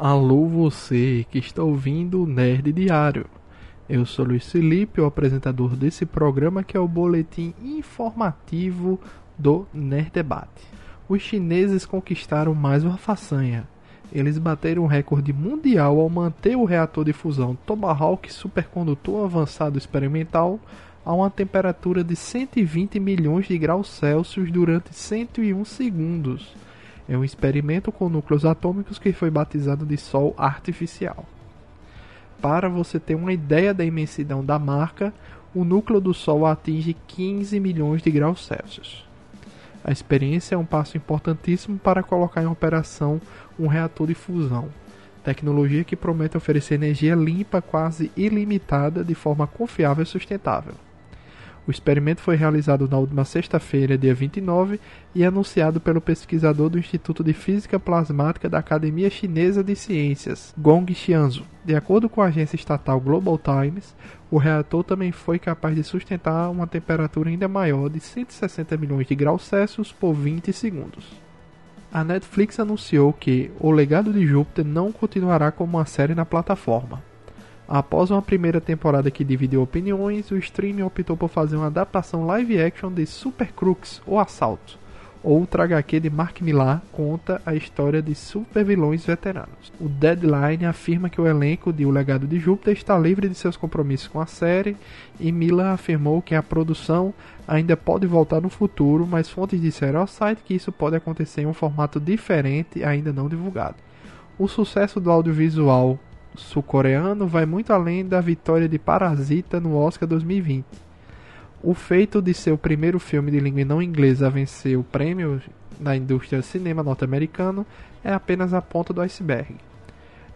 Alô você que está ouvindo o Nerd Diário. Eu sou Luiz Felipe, o apresentador desse programa que é o boletim informativo do Nerd Debate. Os chineses conquistaram mais uma façanha. Eles bateram o recorde mundial ao manter o reator de fusão Tomahawk supercondutor avançado experimental a uma temperatura de 120 milhões de graus Celsius durante 101 segundos é um experimento com núcleos atômicos que foi batizado de Sol artificial. Para você ter uma ideia da imensidão da marca, o núcleo do Sol atinge 15 milhões de graus Celsius. A experiência é um passo importantíssimo para colocar em operação um reator de fusão, tecnologia que promete oferecer energia limpa quase ilimitada de forma confiável e sustentável. O experimento foi realizado na última sexta-feira, dia 29, e anunciado pelo pesquisador do Instituto de Física Plasmática da Academia Chinesa de Ciências, Gong Xianzu. De acordo com a agência estatal Global Times, o reator também foi capaz de sustentar uma temperatura ainda maior de 160 milhões de graus Celsius por 20 segundos. A Netflix anunciou que O Legado de Júpiter não continuará como uma série na plataforma. Após uma primeira temporada que dividiu opiniões, o streaming optou por fazer uma adaptação live action de Super Crooks, ou Assalto. Outra HQ de Mark Millar conta a história de supervilões veteranos. O Deadline afirma que o elenco de O Legado de Júpiter está livre de seus compromissos com a série, e Millar afirmou que a produção ainda pode voltar no futuro, mas fontes disseram ao site que isso pode acontecer em um formato diferente ainda não divulgado. O sucesso do audiovisual sul-coreano vai muito além da vitória de Parasita no Oscar 2020. O feito de ser o primeiro filme de língua não inglesa a vencer o prêmio na indústria cinema norte-americano é apenas a ponta do iceberg.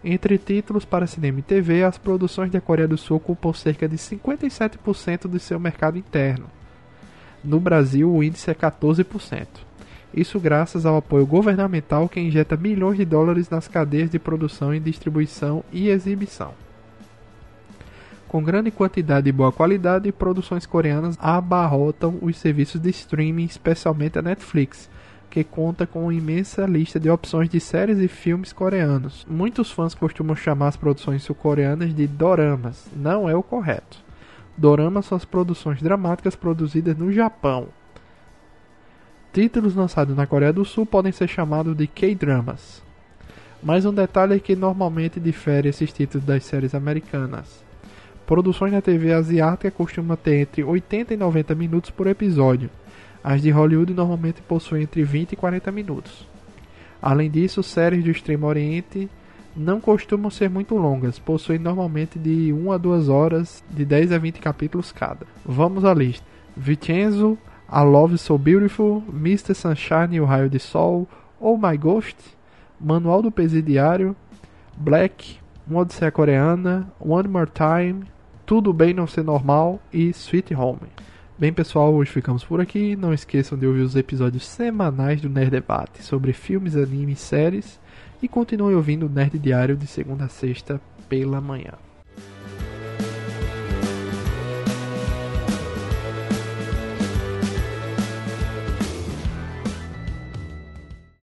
Entre títulos para cinema e TV, as produções da Coreia do Sul ocupam cerca de 57% do seu mercado interno. No Brasil, o índice é 14%. Isso graças ao apoio governamental que injeta milhões de dólares nas cadeias de produção e distribuição e exibição. Com grande quantidade e boa qualidade, produções coreanas abarrotam os serviços de streaming, especialmente a Netflix, que conta com uma imensa lista de opções de séries e filmes coreanos. Muitos fãs costumam chamar as produções sul-coreanas de doramas. Não é o correto. Doramas são as produções dramáticas produzidas no Japão, Títulos lançados na Coreia do Sul podem ser chamados de K-dramas. Mas um detalhe é que normalmente difere esses títulos das séries americanas. Produções na TV asiática costumam ter entre 80 e 90 minutos por episódio. As de Hollywood normalmente possuem entre 20 e 40 minutos. Além disso, séries do Extremo Oriente não costumam ser muito longas, possuem normalmente de 1 a 2 horas, de 10 a 20 capítulos cada. Vamos à lista. Vincenzo a Love So Beautiful, Mr. Sunshine e o Raio de Sol, Oh My Ghost, Manual do Presidiário, Black, Uma Odisseia Coreana, One More Time, Tudo Bem Não Ser Normal e Sweet Home. Bem pessoal, hoje ficamos por aqui. Não esqueçam de ouvir os episódios semanais do Nerd Debate sobre filmes, animes e séries. E continuem ouvindo o Nerd Diário de segunda a sexta pela manhã.